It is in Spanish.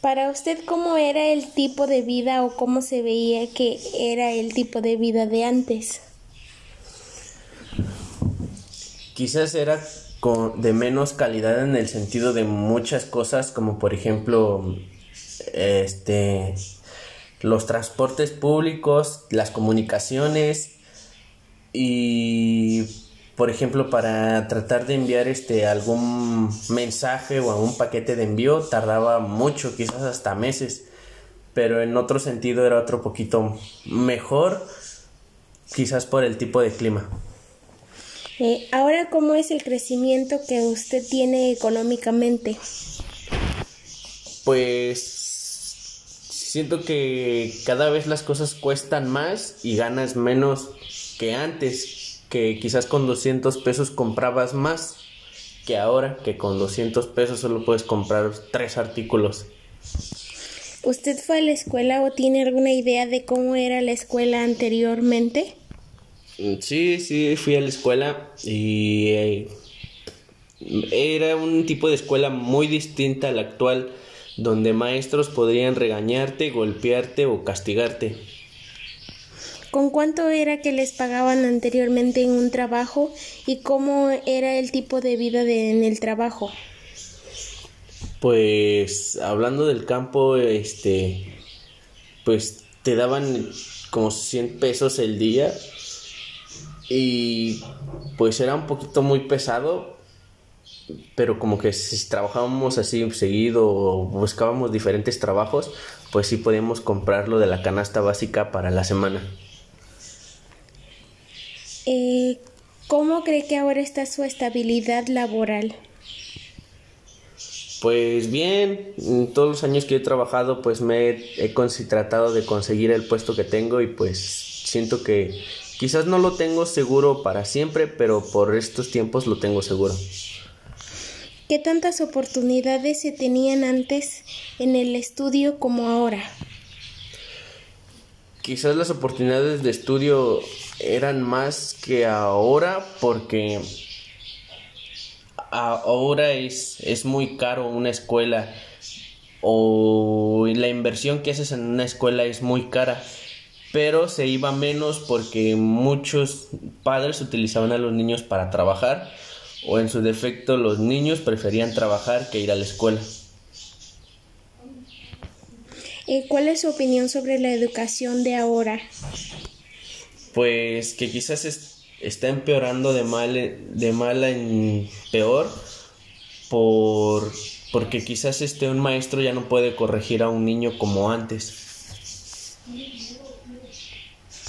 para usted, ¿cómo era el tipo de vida o cómo se veía que era el tipo de vida de antes? Quizás era de menos calidad en el sentido de muchas cosas, como por ejemplo, este, los transportes públicos, las comunicaciones y por ejemplo, para tratar de enviar este algún mensaje o algún paquete de envío tardaba mucho, quizás hasta meses, pero en otro sentido era otro poquito mejor, quizás por el tipo de clima. Eh, ahora, ¿cómo es el crecimiento que usted tiene económicamente? Pues siento que cada vez las cosas cuestan más y ganas menos que antes que quizás con 200 pesos comprabas más que ahora, que con 200 pesos solo puedes comprar tres artículos. ¿Usted fue a la escuela o tiene alguna idea de cómo era la escuela anteriormente? Mm, sí, sí, fui a la escuela y eh, era un tipo de escuela muy distinta a la actual, donde maestros podrían regañarte, golpearte o castigarte. ¿Con cuánto era que les pagaban anteriormente en un trabajo y cómo era el tipo de vida en el trabajo? Pues hablando del campo, este, pues te daban como 100 pesos el día y pues era un poquito muy pesado, pero como que si trabajábamos así seguido o buscábamos diferentes trabajos, pues sí podíamos comprarlo de la canasta básica para la semana. Eh, ¿Cómo cree que ahora está su estabilidad laboral? Pues bien, en todos los años que he trabajado pues me he, tratado de conseguir el puesto que tengo y pues siento que quizás no lo tengo seguro para siempre, pero por estos tiempos lo tengo seguro. ¿Qué tantas oportunidades se tenían antes en el estudio como ahora? Quizás las oportunidades de estudio eran más que ahora porque ahora es, es muy caro una escuela o la inversión que haces en una escuela es muy cara pero se iba menos porque muchos padres utilizaban a los niños para trabajar o en su defecto los niños preferían trabajar que ir a la escuela. Eh, ¿Cuál es su opinión sobre la educación de ahora? Pues que quizás está empeorando de mal, de mal en peor por, porque quizás este un maestro ya no puede corregir a un niño como antes.